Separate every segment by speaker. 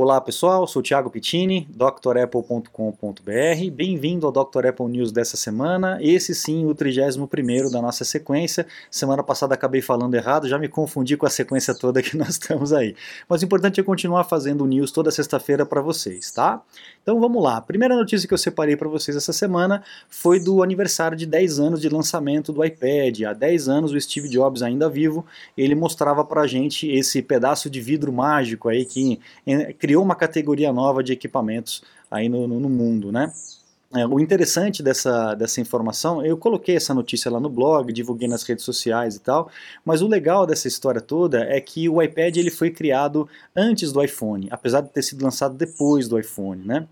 Speaker 1: Olá pessoal, sou Thiago Pittini, drapple.com.br. Bem-vindo ao Dr. Apple News dessa semana. Esse sim, o 31 da nossa sequência. Semana passada acabei falando errado, já me confundi com a sequência toda que nós estamos aí. Mas o importante é continuar fazendo news toda sexta-feira para vocês, tá? Então vamos lá. A primeira notícia que eu separei para vocês essa semana foi do aniversário de 10 anos de lançamento do iPad. Há 10 anos o Steve Jobs ainda vivo, ele mostrava pra gente esse pedaço de vidro mágico aí que criou uma categoria nova de equipamentos aí no, no, no mundo, né? É, o interessante dessa, dessa informação, eu coloquei essa notícia lá no blog, divulguei nas redes sociais e tal, mas o legal dessa história toda é que o iPad ele foi criado antes do iPhone, apesar de ter sido lançado depois do iPhone, né?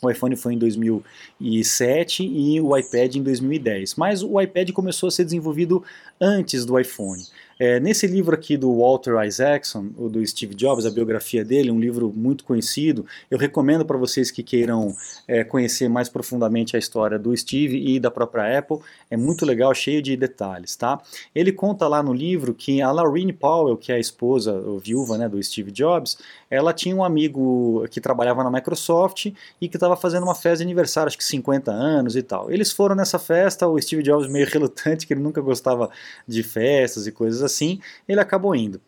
Speaker 1: O iPhone foi em 2007 e o iPad em 2010. Mas o iPad começou a ser desenvolvido antes do iPhone. É, nesse livro aqui do Walter Isaacson, o do Steve Jobs, a biografia dele, um livro muito conhecido, eu recomendo para vocês que queiram é, conhecer mais profundamente a história do Steve e da própria Apple, é muito legal, cheio de detalhes, tá? Ele conta lá no livro que a Laurene Powell, que é a esposa, ou viúva né, do Steve Jobs, ela tinha um amigo que trabalhava na Microsoft e que estava fazendo uma festa de aniversário, acho que 50 anos e tal. Eles foram nessa festa, o Steve Jobs meio relutante, que ele nunca gostava de festas e coisas assim, ele acabou indo.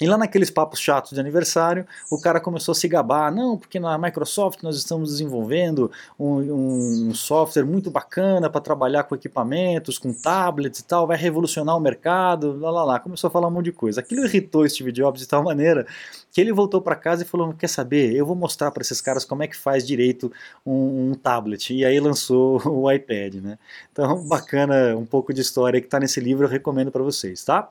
Speaker 1: E lá naqueles papos chatos de aniversário, o cara começou a se gabar, não, porque na Microsoft nós estamos desenvolvendo um, um software muito bacana para trabalhar com equipamentos, com tablets e tal, vai revolucionar o mercado, lá lá lá, começou a falar um monte de coisa. Aquilo irritou Steve Jobs de tal maneira que ele voltou para casa e falou, quer saber, eu vou mostrar para esses caras como é que faz direito um, um, tablet, e aí lançou o iPad, né? Então, bacana, um pouco de história que está nesse livro, eu recomendo para vocês, tá?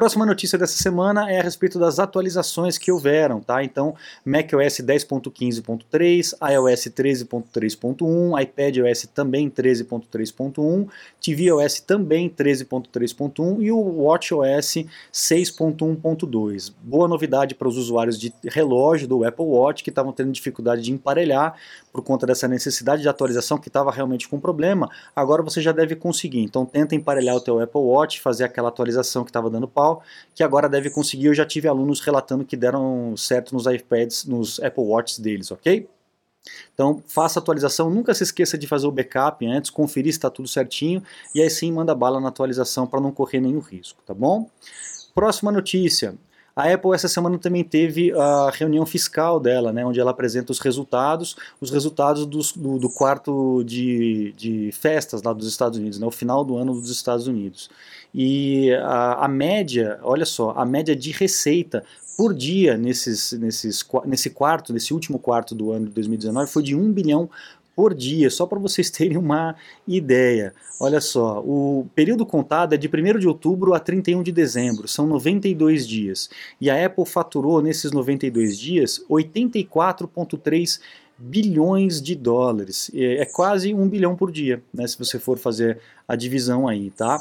Speaker 1: Próxima notícia dessa semana é a respeito das atualizações que houveram, tá? Então, macOS 10.15.3, iOS 13.3.1, iPadOS também 13.3.1, tvOS também 13.3.1 e o watchOS 6.1.2. Boa novidade para os usuários de relógio do Apple Watch que estavam tendo dificuldade de emparelhar por conta dessa necessidade de atualização que estava realmente com problema. Agora você já deve conseguir. Então, tenta emparelhar o teu Apple Watch, fazer aquela atualização que estava dando pau que agora deve conseguir. Eu já tive alunos relatando que deram certo nos iPads, nos Apple Watches deles, ok? Então faça atualização, nunca se esqueça de fazer o backup antes, conferir se está tudo certinho e aí sim manda bala na atualização para não correr nenhum risco, tá bom? Próxima notícia, a Apple essa semana também teve a reunião fiscal dela, né, onde ela apresenta os resultados, os resultados dos, do, do, quarto de, de festas lá dos Estados Unidos, né, o final do ano dos Estados Unidos. E a, a média, olha só, a média de receita por dia nesses, nesses, nesse quarto, nesse último quarto do ano de 2019 foi de 1 bilhão por dia, só para vocês terem uma ideia. Olha só, o período contado é de 1 de outubro a 31 de dezembro, são 92 dias. E a Apple faturou nesses 92 dias 84,3 bilhões de dólares. É quase um bilhão por dia, né, se você for fazer a divisão aí, tá?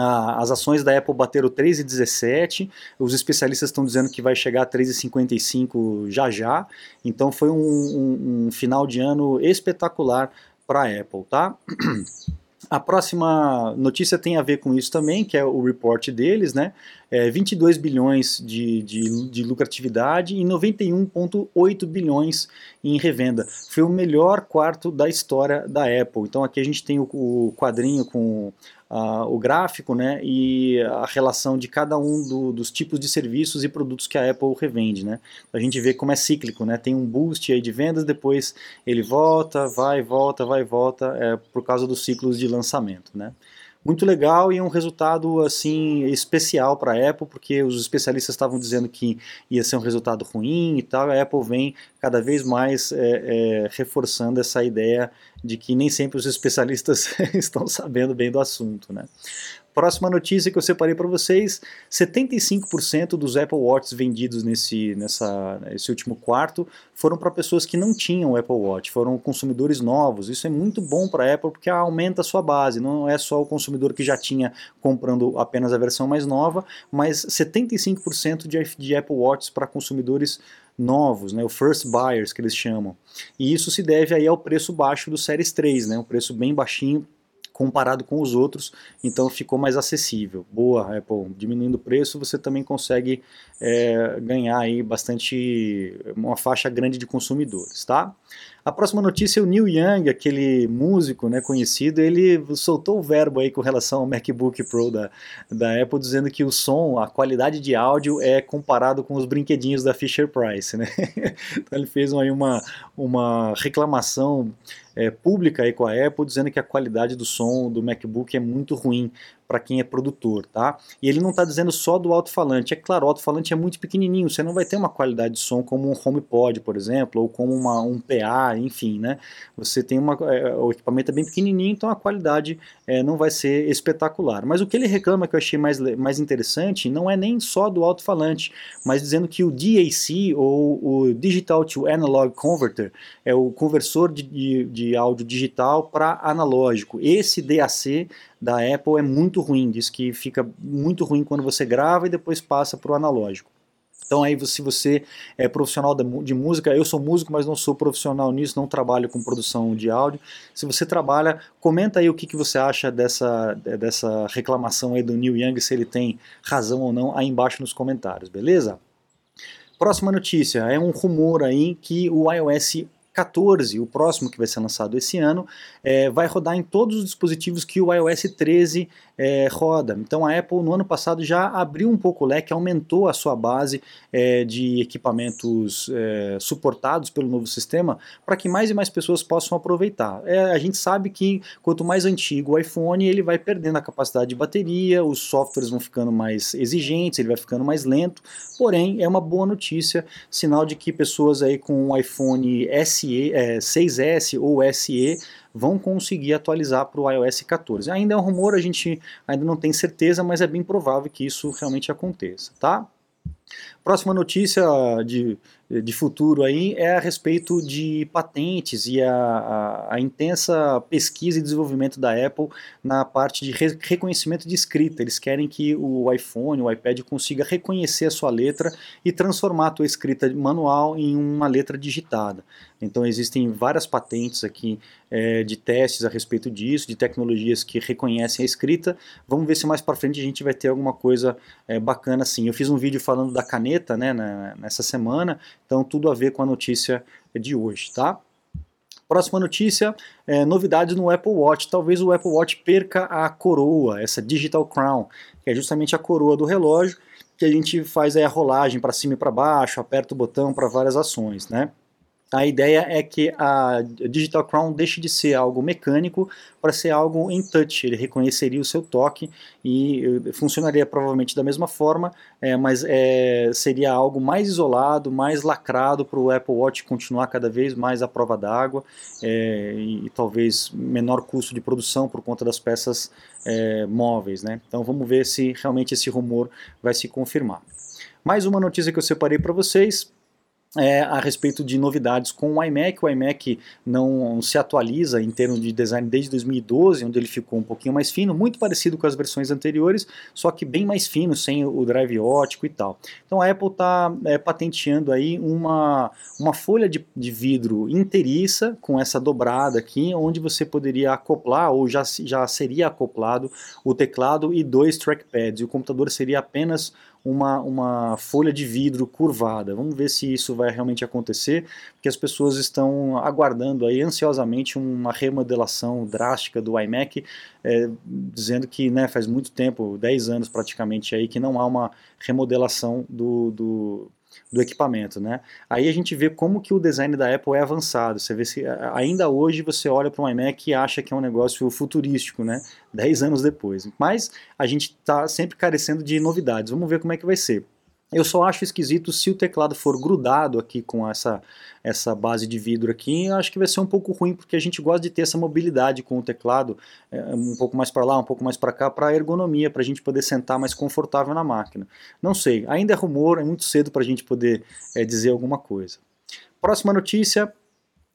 Speaker 1: As ações da Apple bateram 3,17, os especialistas estão dizendo que vai chegar a 3,55 já já, então foi um, um, um final de ano espetacular para a Apple, tá? A próxima notícia tem a ver com isso também, que é o report deles, né? É 22 bilhões de, de, de lucratividade e 91,8 bilhões em revenda. Foi o melhor quarto da história da Apple. Então aqui a gente tem o, o quadrinho com uh, o gráfico né, e a relação de cada um do, dos tipos de serviços e produtos que a Apple revende. Né? A gente vê como é cíclico, né? tem um boost aí de vendas, depois ele volta, vai, volta, vai, volta, é, por causa dos ciclos de lançamento. Né? Muito legal e um resultado assim especial para a Apple, porque os especialistas estavam dizendo que ia ser um resultado ruim e tal. A Apple vem cada vez mais é, é, reforçando essa ideia de que nem sempre os especialistas estão sabendo bem do assunto, né? Próxima notícia que eu separei para vocês: 75% dos Apple Watches vendidos nesse, nessa, nesse último quarto foram para pessoas que não tinham Apple Watch, foram consumidores novos. Isso é muito bom para a Apple porque aumenta a sua base, não é só o consumidor que já tinha comprando apenas a versão mais nova, mas 75% de, de Apple Watches para consumidores novos, né, o first buyers que eles chamam. E isso se deve aí ao preço baixo do Series 3, né, um preço bem baixinho comparado com os outros, então ficou mais acessível. Boa, Apple, diminuindo o preço, você também consegue é, ganhar aí bastante, uma faixa grande de consumidores, tá? A próxima notícia é o Neil Young, aquele músico né, conhecido, ele soltou o verbo aí com relação ao MacBook Pro da, da Apple, dizendo que o som, a qualidade de áudio é comparado com os brinquedinhos da Fisher Price, né? então ele fez aí uma, uma reclamação é, pública aí com a Apple, dizendo que a qualidade do som do MacBook é muito ruim para quem é produtor, tá? E ele não está dizendo só do alto-falante. É claro, o alto-falante é muito pequenininho, você não vai ter uma qualidade de som como um HomePod, por exemplo, ou como uma, um PA, enfim, né? Você tem uma, é, o equipamento é bem pequenininho, então a qualidade é, não vai ser espetacular. Mas o que ele reclama que eu achei mais, mais interessante não é nem só do alto-falante, mas dizendo que o DAC, ou o Digital to Analog Converter, é o conversor de, de, de áudio digital para analógico. Esse DAC da Apple é muito ruim, diz que fica muito ruim quando você grava e depois passa para o analógico. Então aí se você é profissional de música, eu sou músico, mas não sou profissional nisso, não trabalho com produção de áudio. Se você trabalha, comenta aí o que, que você acha dessa, dessa reclamação aí do Neil Young, se ele tem razão ou não, aí embaixo nos comentários, beleza? Próxima notícia, é um rumor aí que o iOS 14, o próximo que vai ser lançado esse ano, é, vai rodar em todos os dispositivos que o iOS 13 é, roda. Então a Apple no ano passado já abriu um pouco o leque, aumentou a sua base é, de equipamentos é, suportados pelo novo sistema para que mais e mais pessoas possam aproveitar. É, a gente sabe que quanto mais antigo o iPhone, ele vai perdendo a capacidade de bateria, os softwares vão ficando mais exigentes, ele vai ficando mais lento, porém é uma boa notícia, sinal de que pessoas aí com o iPhone SE, 6S é, ou SE vão conseguir atualizar para o iOS 14. Ainda é um rumor, a gente ainda não tem certeza, mas é bem provável que isso realmente aconteça, tá? Próxima notícia de, de futuro aí é a respeito de patentes e a, a, a, intensa pesquisa e desenvolvimento da Apple na parte de re, reconhecimento de escrita. Eles querem que o iPhone, o iPad consiga reconhecer a sua letra e transformar a tua escrita manual em uma letra digitada. Então existem várias patentes aqui é, de testes a respeito disso, de tecnologias que reconhecem a escrita. Vamos ver se mais para frente a gente vai ter alguma coisa é, bacana assim. Eu fiz um vídeo falando da caneta né, nessa semana, então tudo a ver com a notícia de hoje, tá? Próxima notícia, é, novidades no Apple Watch. Talvez o Apple Watch perca a coroa, essa Digital Crown, que é justamente a coroa do relógio, que a gente faz a rolagem para cima e para baixo, aperta o botão para várias ações, né? A ideia é que a Digital Crown deixe de ser algo mecânico para ser algo em touch. Ele reconheceria o seu toque e eh, funcionaria provavelmente da mesma forma, é, mas é, seria algo mais isolado, mais lacrado para o Apple Watch continuar cada vez mais à prova d'água é, e, e, talvez menor custo de produção por conta das peças móveis. Né? Então vamos ver se realmente esse rumor vai se confirmar. Mais uma notícia que eu separei para vocês é, a respeito de novidades com o iMac. O iMac não se atualiza em termos de design desde 2012, onde ele ficou um pouquinho mais fino, muito parecido com as versões anteriores, só que bem mais fino, sem o drive ótico e tal. Então a Apple está é, patenteando aí uma, uma folha de, de vidro inteiriça com essa dobrada aqui, onde você poderia acoplar, ou já, já seria acoplado, o teclado e dois trackpads, e o computador seria apenas uma, uma folha de vidro curvada. Vamos ver se isso vai realmente acontecer, porque as pessoas estão aguardando aí ansiosamente uma remodelação drástica do iMac, é, dizendo que né, faz muito tempo, 10 anos praticamente aí, que não há uma remodelação do, do do equipamento, né? Aí a gente vê como que o design da Apple é avançado. Você vê se ainda hoje você olha para um iMac e acha que é um negócio futurístico, né? Dez anos depois. Mas a gente está sempre carecendo de novidades. Vamos ver como é que vai ser. Eu só acho esquisito se o teclado for grudado aqui com essa, essa base de vidro aqui, eu acho que vai ser um pouco ruim, porque a gente gosta de ter essa mobilidade com o teclado, é, um pouco mais para lá, um pouco mais para cá, para ergonomia, para a gente poder sentar mais confortável na máquina. Não sei, ainda é rumor, é muito cedo para a gente poder é, dizer alguma coisa. Próxima notícia,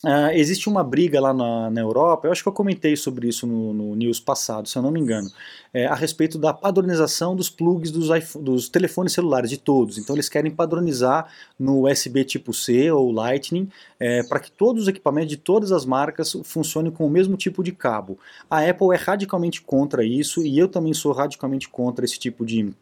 Speaker 1: Uh, existe uma briga lá na, na, Europa, eu acho que eu comentei sobre isso no, no news passado, se eu não me engano, é, a respeito da padronização dos plugs dos, iPhone, dos telefones celulares, de todos. Então eles querem padronizar no USB tipo C ou Lightning, é, para que todos os equipamentos de todas as marcas funcionem com o mesmo tipo de cabo. A Apple é radicalmente contra isso e eu também sou radicalmente contra esse tipo de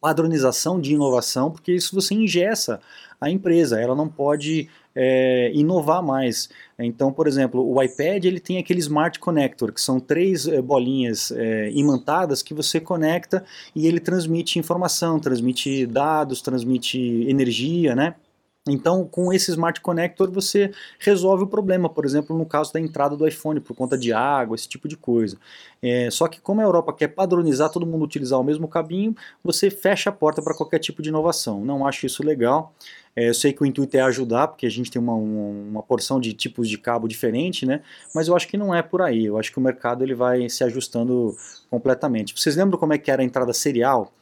Speaker 1: padronização de inovação, porque isso você ingessa a empresa, ela não pode é, inovar mais. Então, por exemplo, o iPad ele tem aquele Smart Connector, que são três é, bolinhas é, imantadas que você conecta e ele transmite informação, transmite dados, transmite energia, né? Então, com esse Smart Connector você resolve o problema, por exemplo, no caso da entrada do iPhone por conta de água, esse tipo de coisa. É, só que como a Europa quer padronizar todo mundo utilizar o mesmo cabinho, você fecha a porta para qualquer tipo de inovação. Não acho isso legal. É, eu sei que o intuito é ajudar, porque a gente tem uma, uma, porção de tipos de cabo diferente, né? Mas eu acho que não é por aí. Eu acho que o mercado ele vai se ajustando completamente. Vocês lembram como é que era a entrada serial?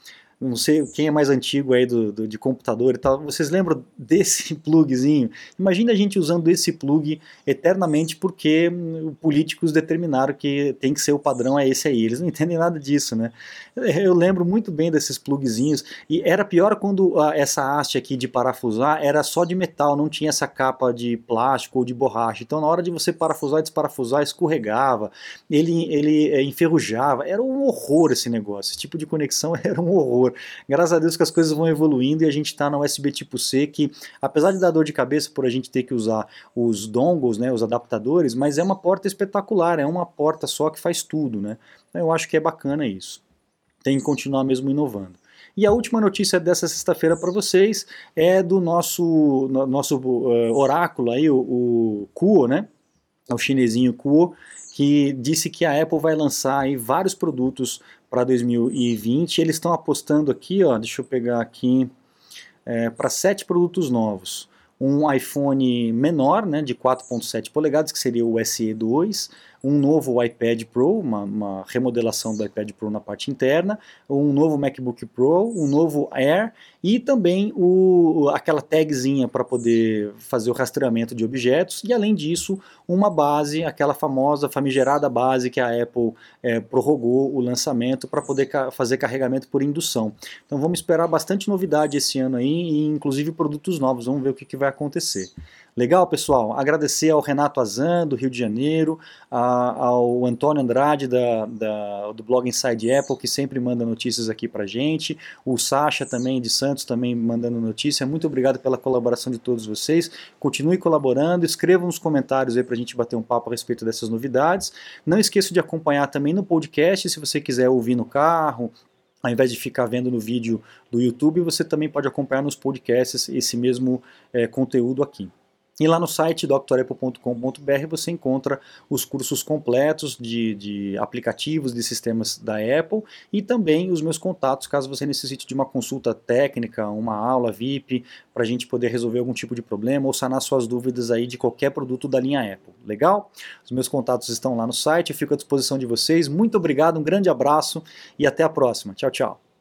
Speaker 1: Não sei quem é mais antigo aí do, do, de computador e tal, vocês lembram desse plugzinho? Imagina a gente usando esse plug eternamente porque hum, políticos determinaram que tem que ser o padrão é esse aí, eles não entendem nada disso, né? Eu lembro muito bem desses plugzinhos e era pior quando a, essa haste aqui de parafusar era só de metal, não tinha essa capa de plástico ou de borracha, então na hora de você parafusar e desparafusar escorregava, ele, ele é, enferrujava, era um horror esse negócio, esse tipo de conexão era um horror. Graças a Deus que as coisas vão evoluindo e a gente está na USB tipo C, que apesar de dar dor de cabeça por a gente ter que usar os dongles, né, os adaptadores, mas é uma porta espetacular, é uma porta só que faz tudo. Né? Então eu acho que é bacana isso. Tem que continuar mesmo inovando. E a última notícia dessa sexta-feira para vocês é do nosso, no, nosso uh, oráculo aí, o, o Kuo, né? O chinesinho Kuo, que disse que a Apple vai lançar aí vários produtos para 2020. Eles estão apostando aqui, ó, deixa eu pegar aqui, é, para sete produtos novos. Um iPhone menor, né, de 4.7 polegadas, que seria o SE2, um novo iPad Pro, uma, uma, remodelação do iPad Pro na parte interna, um novo MacBook Pro, um novo Air e também o, aquela tagzinha para poder fazer o rastreamento de objetos e além disso uma base, aquela famosa famigerada base que a Apple é, prorrogou o lançamento para poder ca fazer carregamento por indução. Então vamos esperar bastante novidade esse ano aí e inclusive produtos novos, vamos ver o que, que vai acontecer. Legal, pessoal? Agradecer ao Renato Azan, do Rio de Janeiro, a, ao Antônio Andrade, da, da, do blog Inside Apple, que sempre manda notícias aqui pra gente, o Sacha também, de Santos, também mandando notícia. Muito obrigado pela colaboração de todos vocês. Continue colaborando, escrevam nos comentários aí pra gente bater um papo a respeito dessas novidades. Não esqueça de acompanhar também no podcast, se você quiser ouvir no carro, ao invés de ficar vendo no vídeo do YouTube, você também pode acompanhar nos podcasts esse mesmo é, conteúdo aqui. E lá no site drapple.com.br você encontra os cursos completos de, de, aplicativos de sistemas da Apple e também os meus contatos caso você necessite de uma consulta técnica, uma aula VIP, para a gente poder resolver algum tipo de problema ou sanar suas dúvidas aí de qualquer produto da linha Apple. Legal? Os meus contatos estão lá no site, eu fico à disposição de vocês. Muito obrigado, um grande abraço e até a próxima. Tchau, tchau.